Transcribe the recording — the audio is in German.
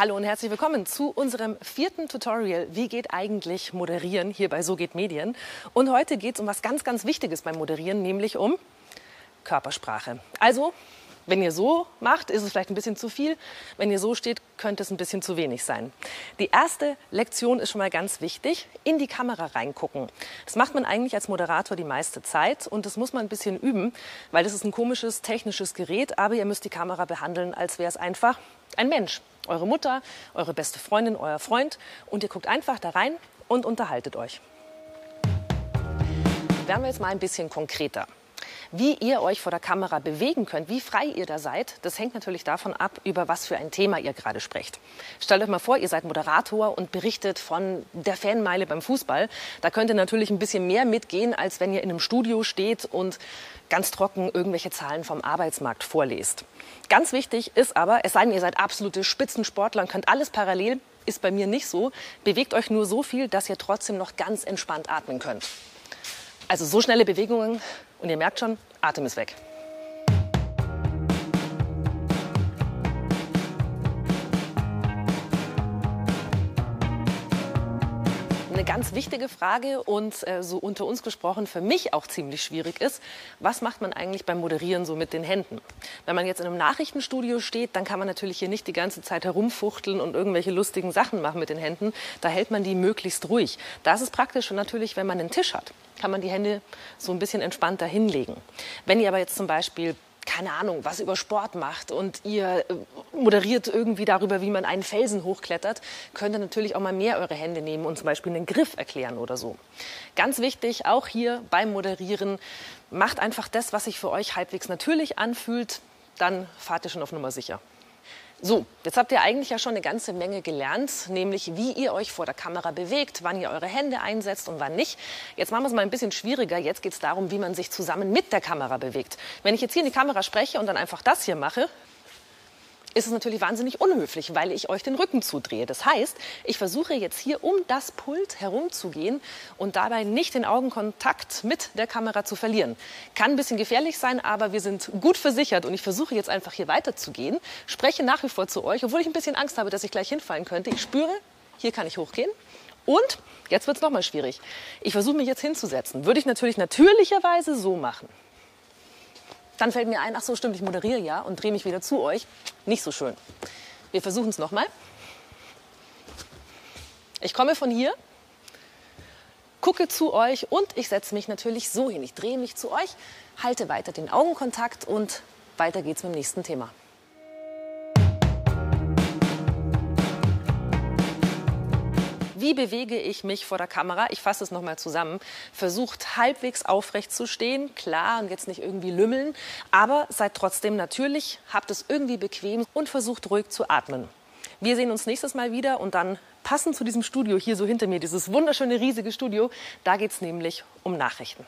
Hallo und herzlich willkommen zu unserem vierten Tutorial. Wie geht eigentlich Moderieren hier bei So geht Medien? Und heute geht es um was ganz, ganz Wichtiges beim Moderieren, nämlich um Körpersprache. Also wenn ihr so macht, ist es vielleicht ein bisschen zu viel. Wenn ihr so steht, könnte es ein bisschen zu wenig sein. Die erste Lektion ist schon mal ganz wichtig. In die Kamera reingucken. Das macht man eigentlich als Moderator die meiste Zeit und das muss man ein bisschen üben, weil das ist ein komisches technisches Gerät, aber ihr müsst die Kamera behandeln, als wäre es einfach ein Mensch. Eure Mutter, eure beste Freundin, euer Freund und ihr guckt einfach da rein und unterhaltet euch. Werden wir jetzt mal ein bisschen konkreter. Wie ihr euch vor der Kamera bewegen könnt, wie frei ihr da seid, das hängt natürlich davon ab, über was für ein Thema ihr gerade sprecht. Stellt euch mal vor, ihr seid Moderator und berichtet von der Fanmeile beim Fußball. Da könnt ihr natürlich ein bisschen mehr mitgehen, als wenn ihr in einem Studio steht und ganz trocken irgendwelche Zahlen vom Arbeitsmarkt vorlest. Ganz wichtig ist aber, es sei denn, ihr seid absolute Spitzensportler und könnt alles parallel, ist bei mir nicht so. Bewegt euch nur so viel, dass ihr trotzdem noch ganz entspannt atmen könnt. Also so schnelle Bewegungen und ihr merkt schon, Atem ist weg. Eine ganz wichtige Frage und äh, so unter uns gesprochen für mich auch ziemlich schwierig ist, was macht man eigentlich beim Moderieren so mit den Händen? Wenn man jetzt in einem Nachrichtenstudio steht, dann kann man natürlich hier nicht die ganze Zeit herumfuchteln und irgendwelche lustigen Sachen machen mit den Händen. Da hält man die möglichst ruhig. Das ist praktisch natürlich, wenn man einen Tisch hat kann man die Hände so ein bisschen entspannter hinlegen. Wenn ihr aber jetzt zum Beispiel keine Ahnung, was über Sport macht und ihr äh, moderiert irgendwie darüber, wie man einen Felsen hochklettert, könnt ihr natürlich auch mal mehr eure Hände nehmen und zum Beispiel einen Griff erklären oder so. Ganz wichtig, auch hier beim Moderieren, macht einfach das, was sich für euch halbwegs natürlich anfühlt, dann fahrt ihr schon auf Nummer sicher. So, jetzt habt ihr eigentlich ja schon eine ganze Menge gelernt, nämlich wie ihr euch vor der Kamera bewegt, wann ihr eure Hände einsetzt und wann nicht. Jetzt machen wir es mal ein bisschen schwieriger. Jetzt geht es darum, wie man sich zusammen mit der Kamera bewegt. Wenn ich jetzt hier in die Kamera spreche und dann einfach das hier mache, ist es natürlich wahnsinnig unhöflich, weil ich euch den Rücken zudrehe. Das heißt, ich versuche jetzt hier um das Pult herumzugehen und dabei nicht den Augenkontakt mit der Kamera zu verlieren. Kann ein bisschen gefährlich sein, aber wir sind gut versichert und ich versuche jetzt einfach hier weiterzugehen, spreche nach wie vor zu euch, obwohl ich ein bisschen Angst habe, dass ich gleich hinfallen könnte. Ich spüre, hier kann ich hochgehen. Und jetzt wird es nochmal schwierig. Ich versuche mich jetzt hinzusetzen. Würde ich natürlich natürlicherweise so machen. Dann fällt mir ein, ach so, stimmt, ich moderiere ja und drehe mich wieder zu euch. Nicht so schön. Wir versuchen es nochmal. Ich komme von hier, gucke zu euch und ich setze mich natürlich so hin. Ich drehe mich zu euch, halte weiter den Augenkontakt und weiter geht's mit dem nächsten Thema. Wie bewege ich mich vor der Kamera? Ich fasse es nochmal zusammen. Versucht halbwegs aufrecht zu stehen, klar und jetzt nicht irgendwie lümmeln, aber seid trotzdem natürlich, habt es irgendwie bequem und versucht ruhig zu atmen. Wir sehen uns nächstes Mal wieder und dann passend zu diesem Studio hier so hinter mir, dieses wunderschöne riesige Studio, da geht es nämlich um Nachrichten.